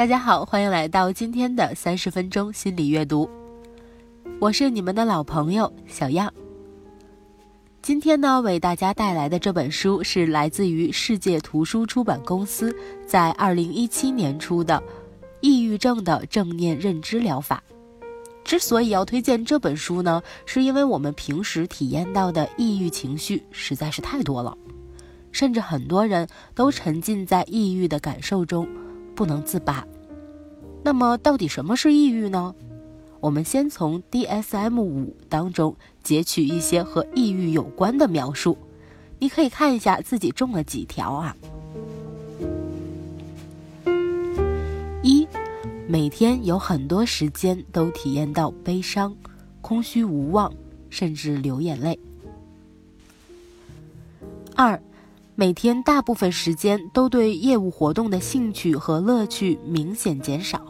大家好，欢迎来到今天的三十分钟心理阅读，我是你们的老朋友小样。今天呢，为大家带来的这本书是来自于世界图书出版公司在二零一七年出的《抑郁症的正念认知疗法》。之所以要推荐这本书呢，是因为我们平时体验到的抑郁情绪实在是太多了，甚至很多人都沉浸在抑郁的感受中。不能自拔。那么，到底什么是抑郁呢？我们先从 DSM 五当中截取一些和抑郁有关的描述，你可以看一下自己中了几条啊。一，每天有很多时间都体验到悲伤、空虚无望，甚至流眼泪。二。每天大部分时间都对业务活动的兴趣和乐趣明显减少。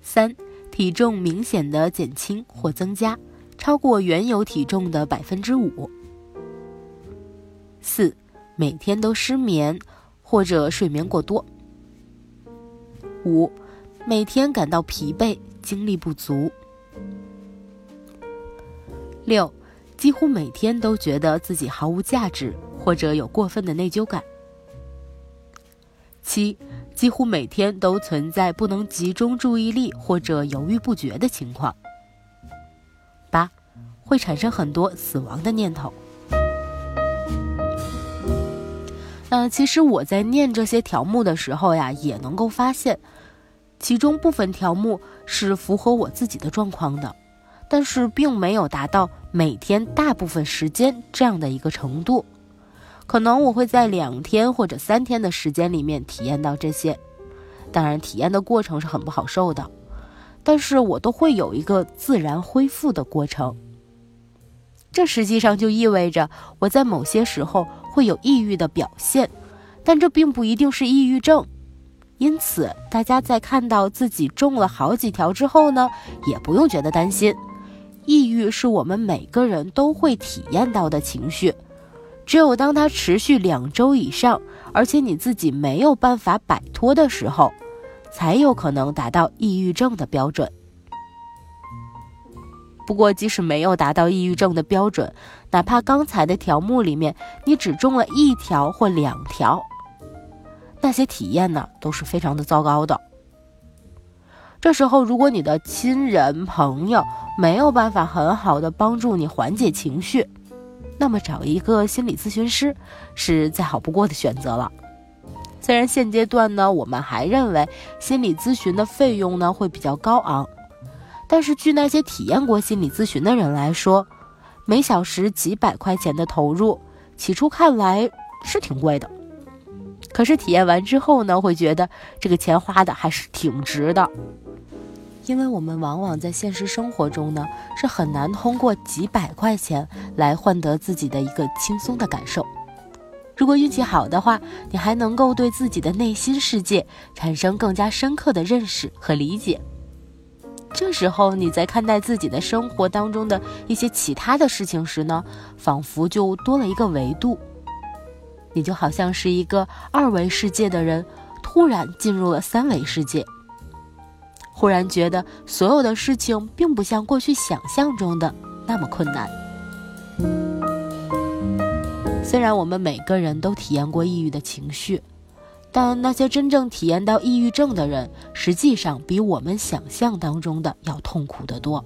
三、体重明显的减轻或增加，超过原有体重的百分之五。四、每天都失眠或者睡眠过多。五、每天感到疲惫，精力不足。六。几乎每天都觉得自己毫无价值，或者有过分的内疚感。七，几乎每天都存在不能集中注意力或者犹豫不决的情况。八，会产生很多死亡的念头。那其实我在念这些条目的时候呀，也能够发现，其中部分条目是符合我自己的状况的。但是并没有达到每天大部分时间这样的一个程度，可能我会在两天或者三天的时间里面体验到这些，当然体验的过程是很不好受的，但是我都会有一个自然恢复的过程。这实际上就意味着我在某些时候会有抑郁的表现，但这并不一定是抑郁症，因此大家在看到自己中了好几条之后呢，也不用觉得担心。抑郁是我们每个人都会体验到的情绪，只有当它持续两周以上，而且你自己没有办法摆脱的时候，才有可能达到抑郁症的标准。不过，即使没有达到抑郁症的标准，哪怕刚才的条目里面你只中了一条或两条，那些体验呢都是非常的糟糕的。这时候，如果你的亲人朋友没有办法很好的帮助你缓解情绪，那么找一个心理咨询师是再好不过的选择了。虽然现阶段呢，我们还认为心理咨询的费用呢会比较高昂，但是据那些体验过心理咨询的人来说，每小时几百块钱的投入，起初看来是挺贵的。可是体验完之后呢，会觉得这个钱花的还是挺值的。因为我们往往在现实生活中呢，是很难通过几百块钱来换得自己的一个轻松的感受。如果运气好的话，你还能够对自己的内心世界产生更加深刻的认识和理解。这时候你在看待自己的生活当中的一些其他的事情时呢，仿佛就多了一个维度。你就好像是一个二维世界的人，突然进入了三维世界。忽然觉得所有的事情并不像过去想象中的那么困难。虽然我们每个人都体验过抑郁的情绪，但那些真正体验到抑郁症的人，实际上比我们想象当中的要痛苦得多。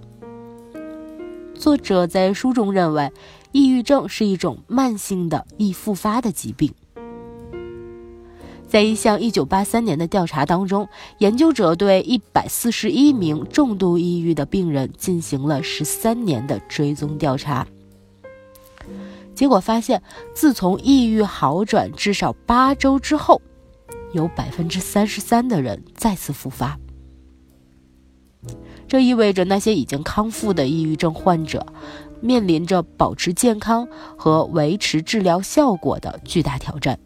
作者在书中认为，抑郁症是一种慢性的易复发的疾病。在一项1983年的调查当中，研究者对141名重度抑郁的病人进行了13年的追踪调查。结果发现，自从抑郁好转至少八周之后，有33%的人再次复发。这意味着那些已经康复的抑郁症患者，面临着保持健康和维持治疗效果的巨大挑战。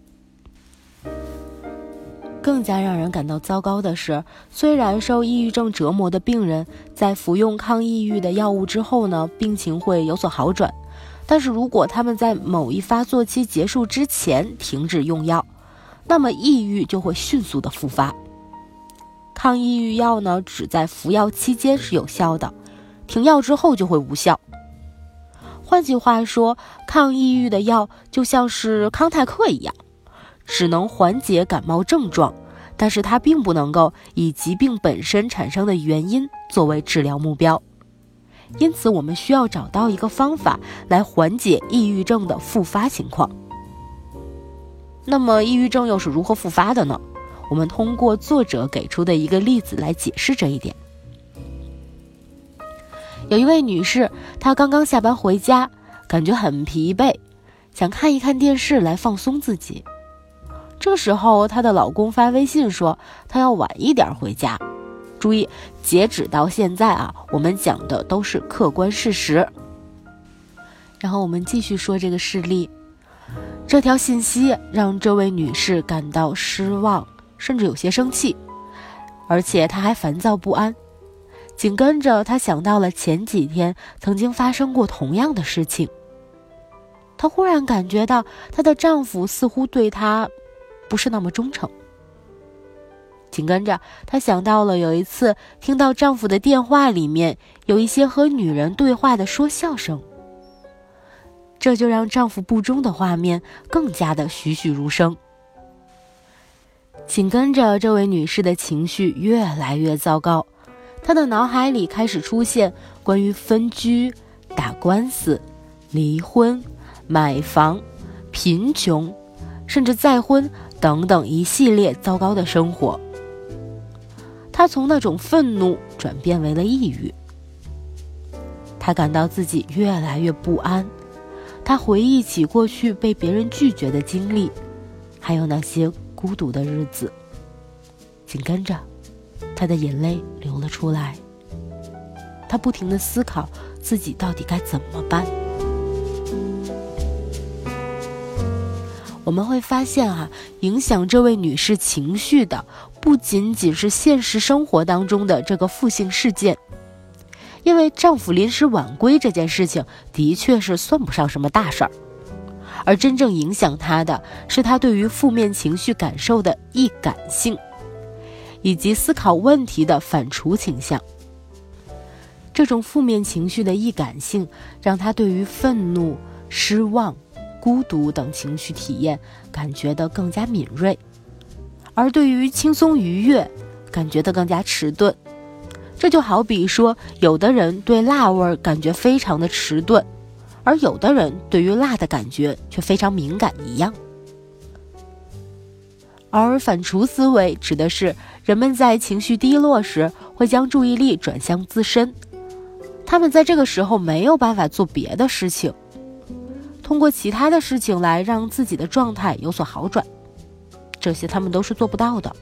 更加让人感到糟糕的是，虽然受抑郁症折磨的病人在服用抗抑郁的药物之后呢，病情会有所好转，但是如果他们在某一发作期结束之前停止用药，那么抑郁就会迅速的复发。抗抑郁药呢，只在服药期间是有效的，停药之后就会无效。换句话说，抗抑郁的药就像是康泰克一样，只能缓解感冒症状，但是它并不能够以疾病本身产生的原因作为治疗目标。因此，我们需要找到一个方法来缓解抑郁症的复发情况。那么，抑郁症又是如何复发的呢？我们通过作者给出的一个例子来解释这一点。有一位女士，她刚刚下班回家，感觉很疲惫，想看一看电视来放松自己。这时候，她的老公发微信说，她要晚一点回家。注意，截止到现在啊，我们讲的都是客观事实。然后我们继续说这个事例，这条信息让这位女士感到失望，甚至有些生气，而且她还烦躁不安。紧跟着，她想到了前几天曾经发生过同样的事情。她忽然感觉到她的丈夫似乎对她不是那么忠诚。紧跟着，她想到了有一次听到丈夫的电话里面有一些和女人对话的说笑声，这就让丈夫不忠的画面更加的栩栩如生。紧跟着，这位女士的情绪越来越糟糕，她的脑海里开始出现关于分居、打官司、离婚、买房、贫穷，甚至再婚等等一系列糟糕的生活。他从那种愤怒转变为了抑郁，他感到自己越来越不安，他回忆起过去被别人拒绝的经历，还有那些孤独的日子。紧跟着，他的眼泪流了出来。他不停的思考自己到底该怎么办。我们会发现啊，影响这位女士情绪的不仅仅是现实生活当中的这个负性事件，因为丈夫临时晚归这件事情的确是算不上什么大事儿，而真正影响她的是她对于负面情绪感受的易感性，以及思考问题的反刍倾向。这种负面情绪的易感性，让她对于愤怒、失望。孤独等情绪体验感觉的更加敏锐，而对于轻松愉悦，感觉的更加迟钝。这就好比说，有的人对辣味感觉非常的迟钝，而有的人对于辣的感觉却非常敏感一样。而反刍思维指的是人们在情绪低落时会将注意力转向自身，他们在这个时候没有办法做别的事情。通过其他的事情来让自己的状态有所好转，这些他们都是做不到的。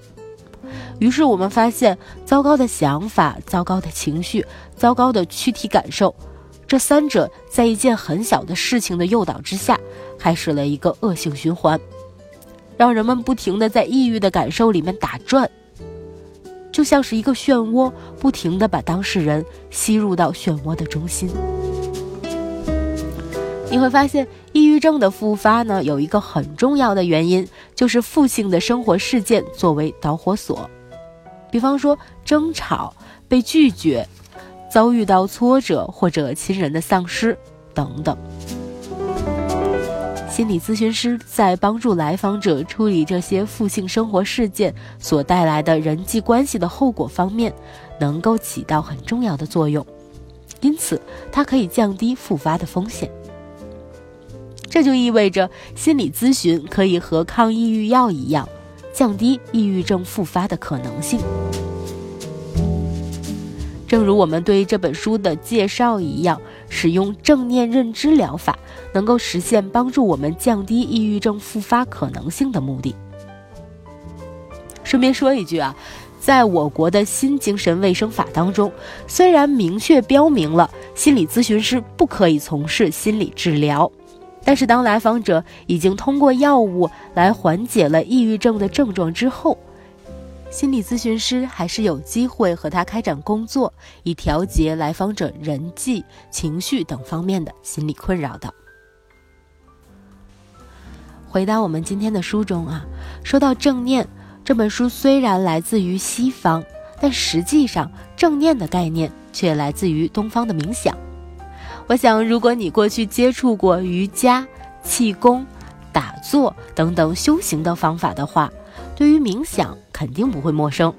于是我们发现，糟糕的想法、糟糕的情绪、糟糕的躯体感受，这三者在一件很小的事情的诱导之下，开始了一个恶性循环，让人们不停的在抑郁的感受里面打转，就像是一个漩涡，不停的把当事人吸入到漩涡的中心。你会发现，抑郁症的复发呢，有一个很重要的原因，就是负性的生活事件作为导火索。比方说，争吵、被拒绝、遭遇到挫折或者亲人的丧失等等。心理咨询师在帮助来访者处理这些负性生活事件所带来的人际关系的后果方面，能够起到很重要的作用。因此，它可以降低复发的风险。这就意味着心理咨询可以和抗抑郁药一样，降低抑郁症复发的可能性。正如我们对这本书的介绍一样，使用正念认知疗法能够实现帮助我们降低抑郁症复发可能性的目的。顺便说一句啊，在我国的新精神卫生法当中，虽然明确标明了心理咨询师不可以从事心理治疗。但是，当来访者已经通过药物来缓解了抑郁症的症状之后，心理咨询师还是有机会和他开展工作，以调节来访者人际、情绪等方面的心理困扰的。回到我们今天的书中啊，说到正念这本书虽然来自于西方，但实际上正念的概念却来自于东方的冥想。我想，如果你过去接触过瑜伽、气功、打坐等等修行的方法的话，对于冥想肯定不会陌生。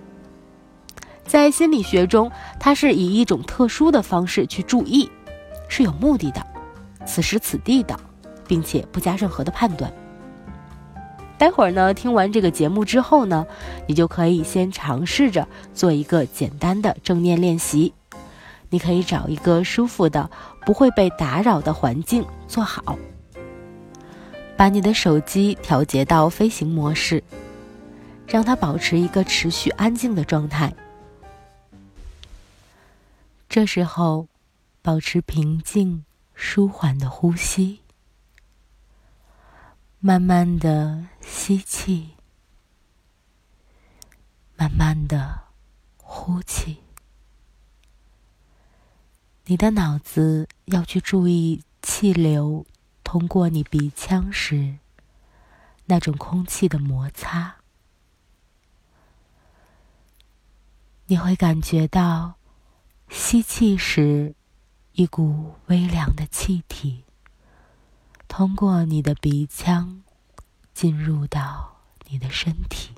在心理学中，它是以一种特殊的方式去注意，是有目的的，此时此地的，并且不加任何的判断。待会儿呢，听完这个节目之后呢，你就可以先尝试着做一个简单的正念练习。你可以找一个舒服的、不会被打扰的环境坐好，把你的手机调节到飞行模式，让它保持一个持续安静的状态。这时候，保持平静、舒缓的呼吸，慢慢的吸气，慢慢的呼气。你的脑子要去注意气流通过你鼻腔时那种空气的摩擦，你会感觉到吸气时一股微凉的气体通过你的鼻腔进入到你的身体，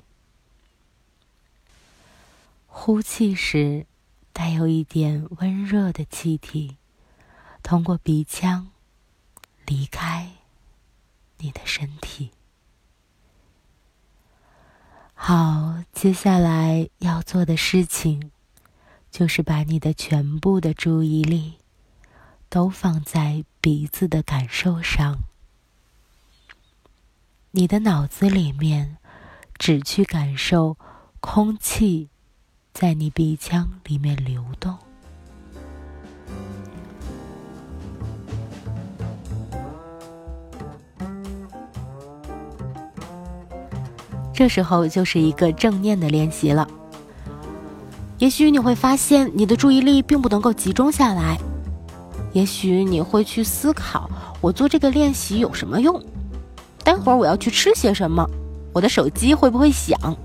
呼气时。带有一点温热的气体，通过鼻腔离开你的身体。好，接下来要做的事情，就是把你的全部的注意力都放在鼻子的感受上。你的脑子里面只去感受空气。在你鼻腔里面流动，这时候就是一个正念的练习了。也许你会发现你的注意力并不能够集中下来，也许你会去思考：我做这个练习有什么用？待会儿我要去吃些什么？我的手机会不会响？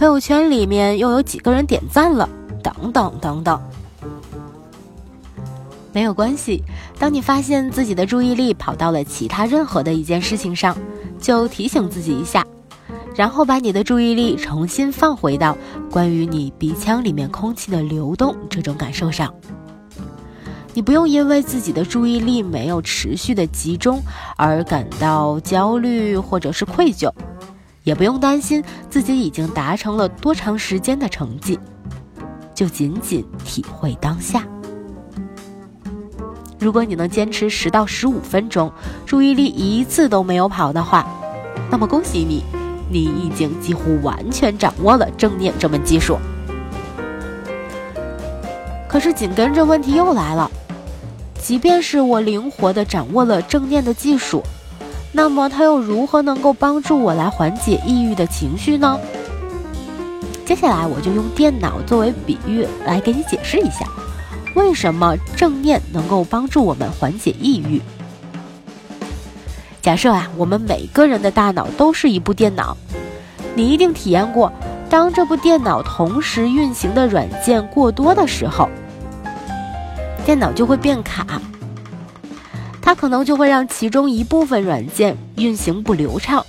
朋友圈里面又有几个人点赞了？等等等等，没有关系。当你发现自己的注意力跑到了其他任何的一件事情上，就提醒自己一下，然后把你的注意力重新放回到关于你鼻腔里面空气的流动这种感受上。你不用因为自己的注意力没有持续的集中而感到焦虑或者是愧疚。也不用担心自己已经达成了多长时间的成绩，就仅仅体会当下。如果你能坚持十到十五分钟，注意力一次都没有跑的话，那么恭喜你，你已经几乎完全掌握了正念这门技术。可是紧跟着问题又来了，即便是我灵活地掌握了正念的技术。那么，它又如何能够帮助我来缓解抑郁的情绪呢？接下来，我就用电脑作为比喻来给你解释一下，为什么正念能够帮助我们缓解抑郁。假设啊，我们每个人的大脑都是一部电脑，你一定体验过，当这部电脑同时运行的软件过多的时候，电脑就会变卡。它可能就会让其中一部分软件运行不流畅。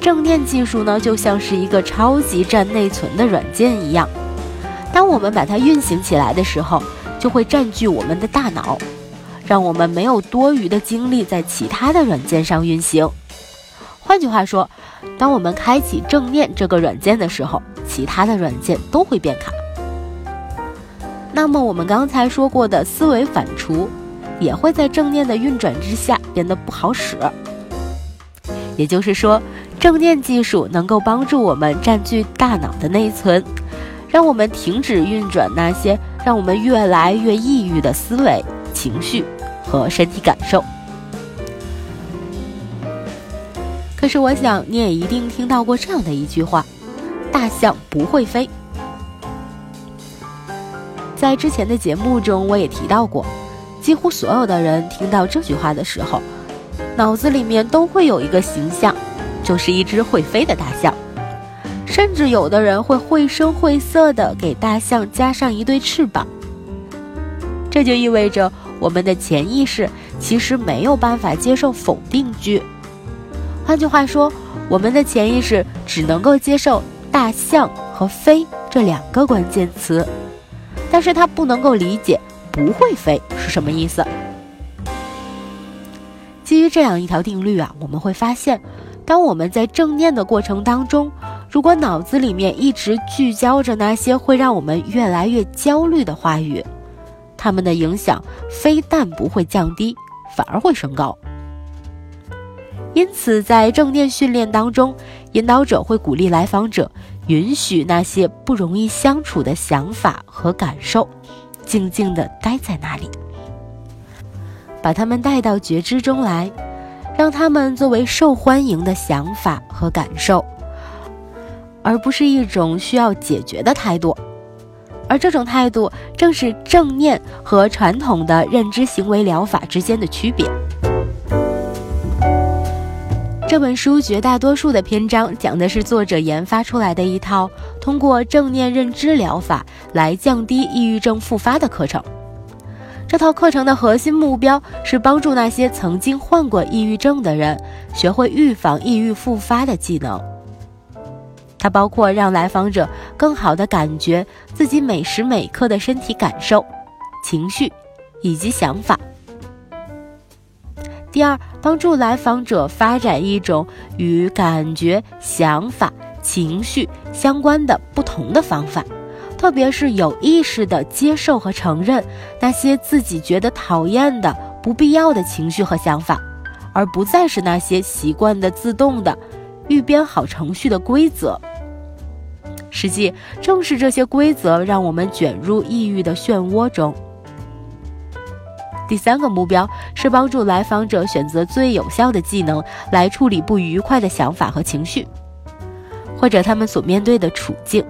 正念技术呢，就像是一个超级占内存的软件一样，当我们把它运行起来的时候，就会占据我们的大脑，让我们没有多余的精力在其他的软件上运行。换句话说，当我们开启正念这个软件的时候，其他的软件都会变卡。那么我们刚才说过的思维反刍。也会在正念的运转之下变得不好使。也就是说，正念技术能够帮助我们占据大脑的内存，让我们停止运转那些让我们越来越抑郁的思维、情绪和身体感受。可是，我想你也一定听到过这样的一句话：“大象不会飞。”在之前的节目中，我也提到过。几乎所有的人听到这句话的时候，脑子里面都会有一个形象，就是一只会飞的大象。甚至有的人会绘声绘色地给大象加上一对翅膀。这就意味着我们的潜意识其实没有办法接受否定句。换句话说，我们的潜意识只能够接受大象和飞这两个关键词，但是它不能够理解不会飞是什么意思。基于这样一条定律啊，我们会发现，当我们在正念的过程当中，如果脑子里面一直聚焦着那些会让我们越来越焦虑的话语，他们的影响非但不会降低，反而会升高。因此，在正念训练当中，引导者会鼓励来访者允许那些不容易相处的想法和感受，静静地待在那里，把他们带到觉知中来，让他们作为受欢迎的想法和感受，而不是一种需要解决的态度。而这种态度，正是正念和传统的认知行为疗法之间的区别。这本书绝大多数的篇章讲的是作者研发出来的一套通过正念认知疗法来降低抑郁症复发的课程。这套课程的核心目标是帮助那些曾经患过抑郁症的人学会预防抑郁复发的技能。它包括让来访者更好地感觉自己每时每刻的身体感受、情绪以及想法。第二，帮助来访者发展一种与感觉、想法、情绪相关的不同的方法，特别是有意识地接受和承认那些自己觉得讨厌的、不必要的情绪和想法，而不再是那些习惯的、自动的。预编好程序的规则，实际正是这些规则让我们卷入抑郁的漩涡中。第三个目标是帮助来访者选择最有效的技能来处理不愉快的想法和情绪，或者他们所面对的处境。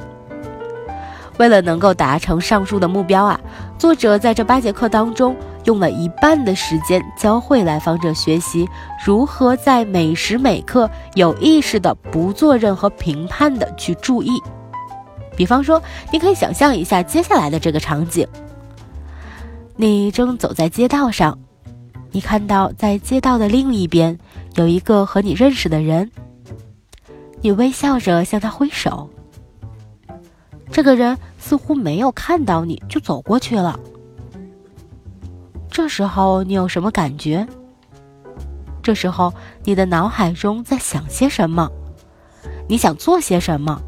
为了能够达成上述的目标啊，作者在这八节课当中。用了一半的时间教会来访者学习如何在每时每刻有意识的不做任何评判的去注意。比方说，你可以想象一下接下来的这个场景：你正走在街道上，你看到在街道的另一边有一个和你认识的人，你微笑着向他挥手。这个人似乎没有看到你就走过去了。这时候你有什么感觉？这时候你的脑海中在想些什么？你想做些什么？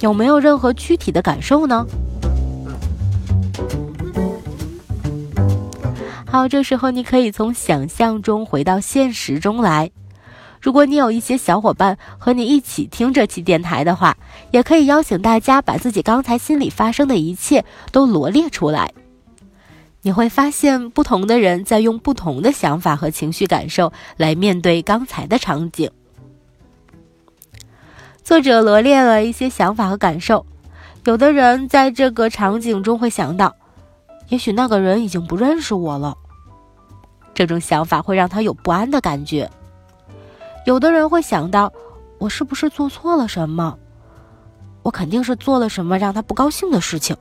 有没有任何具体的感受呢？好，这时候你可以从想象中回到现实中来。如果你有一些小伙伴和你一起听这期电台的话，也可以邀请大家把自己刚才心里发生的一切都罗列出来。你会发现，不同的人在用不同的想法和情绪感受来面对刚才的场景。作者罗列了一些想法和感受，有的人在这个场景中会想到，也许那个人已经不认识我了，这种想法会让他有不安的感觉。有的人会想到，我是不是做错了什么？我肯定是做了什么让他不高兴的事情。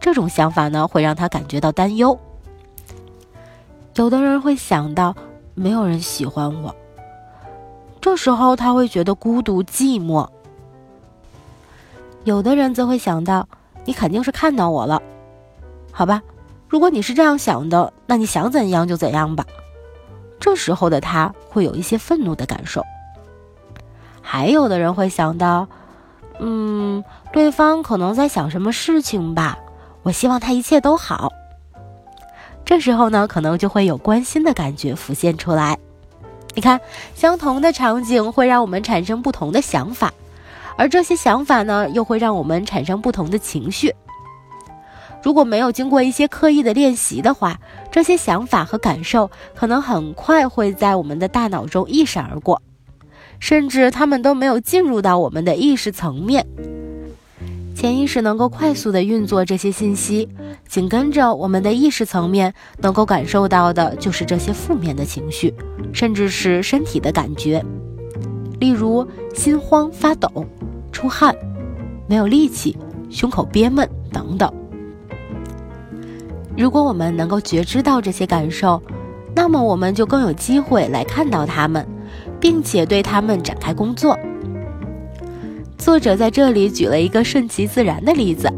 这种想法呢，会让他感觉到担忧。有的人会想到，没有人喜欢我，这时候他会觉得孤独寂寞。有的人则会想到，你肯定是看到我了，好吧？如果你是这样想的，那你想怎样就怎样吧。这时候的他会有一些愤怒的感受。还有的人会想到，嗯，对方可能在想什么事情吧。我希望他一切都好。这时候呢，可能就会有关心的感觉浮现出来。你看，相同的场景会让我们产生不同的想法，而这些想法呢，又会让我们产生不同的情绪。如果没有经过一些刻意的练习的话，这些想法和感受可能很快会在我们的大脑中一闪而过，甚至他们都没有进入到我们的意识层面。潜意识能够快速的运作这些信息，紧跟着我们的意识层面能够感受到的就是这些负面的情绪，甚至是身体的感觉，例如心慌、发抖、出汗、没有力气、胸口憋闷等等。如果我们能够觉知到这些感受，那么我们就更有机会来看到他们，并且对他们展开工作。作者在这里举了一个顺其自然的例子：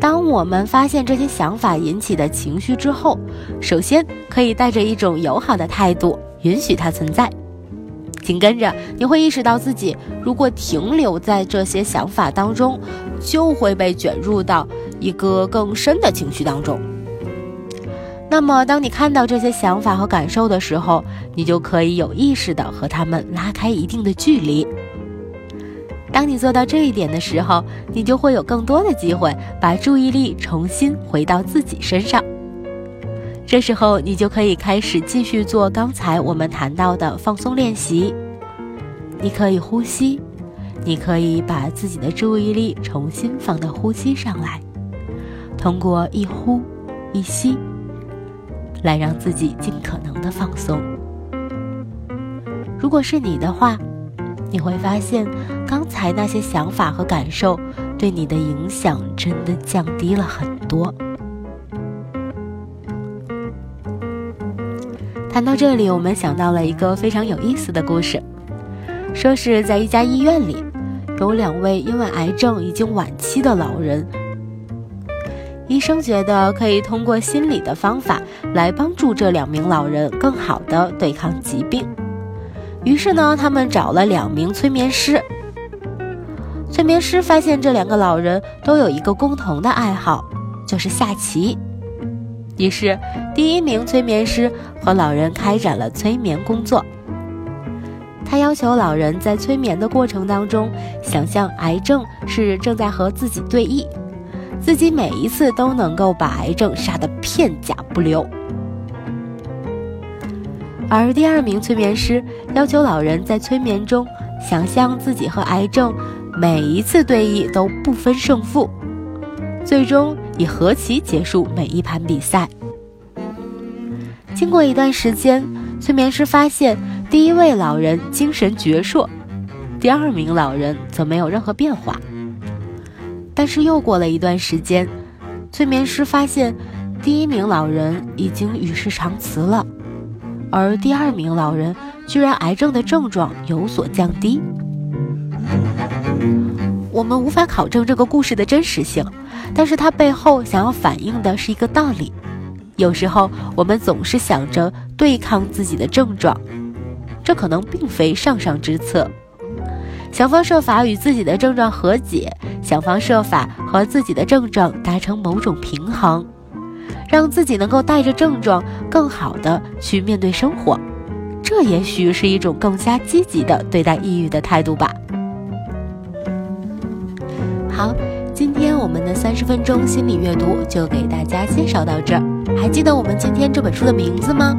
当我们发现这些想法引起的情绪之后，首先可以带着一种友好的态度允许它存在。紧跟着，你会意识到自己如果停留在这些想法当中，就会被卷入到一个更深的情绪当中。那么，当你看到这些想法和感受的时候，你就可以有意识的和他们拉开一定的距离。当你做到这一点的时候，你就会有更多的机会把注意力重新回到自己身上。这时候，你就可以开始继续做刚才我们谈到的放松练习。你可以呼吸，你可以把自己的注意力重新放到呼吸上来，通过一呼一吸，来让自己尽可能的放松。如果是你的话，你会发现，刚才那些想法和感受对你的影响真的降低了很多。谈到这里，我们想到了一个非常有意思的故事，说是在一家医院里，有两位因为癌症已经晚期的老人，医生觉得可以通过心理的方法来帮助这两名老人更好的对抗疾病。于是呢，他们找了两名催眠师。催眠师发现这两个老人都有一个共同的爱好，就是下棋。于是，第一名催眠师和老人开展了催眠工作。他要求老人在催眠的过程当中，想象癌症是正在和自己对弈，自己每一次都能够把癌症杀得片甲不留。而第二名催眠师要求老人在催眠中想象自己和癌症每一次对弈都不分胜负，最终以和棋结束每一盘比赛。经过一段时间，催眠师发现第一位老人精神矍铄，第二名老人则没有任何变化。但是又过了一段时间，催眠师发现第一名老人已经与世长辞了。而第二名老人居然癌症的症状有所降低。我们无法考证这个故事的真实性，但是它背后想要反映的是一个道理：有时候我们总是想着对抗自己的症状，这可能并非上上之策。想方设法与自己的症状和解，想方设法和自己的症状达成某种平衡。让自己能够带着症状更好的去面对生活，这也许是一种更加积极的对待抑郁的态度吧。好，今天我们的三十分钟心理阅读就给大家介绍到这儿。还记得我们今天这本书的名字吗？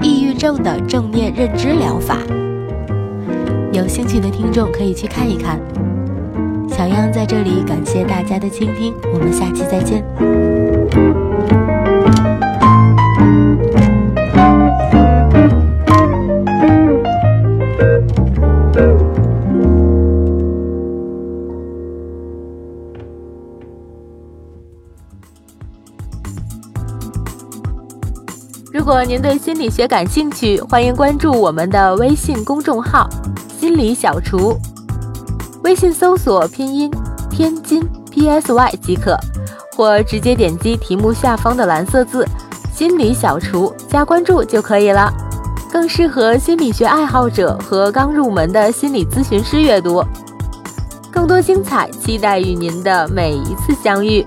抑郁症的正念认知疗法。有兴趣的听众可以去看一看。小样在这里感谢大家的倾听，我们下期再见。如果您对心理学感兴趣，欢迎关注我们的微信公众号“心理小厨”，微信搜索拼音天津 P S Y 即可，或直接点击题目下方的蓝色字“心理小厨”加关注就可以了，更适合心理学爱好者和刚入门的心理咨询师阅读。更多精彩，期待与您的每一次相遇。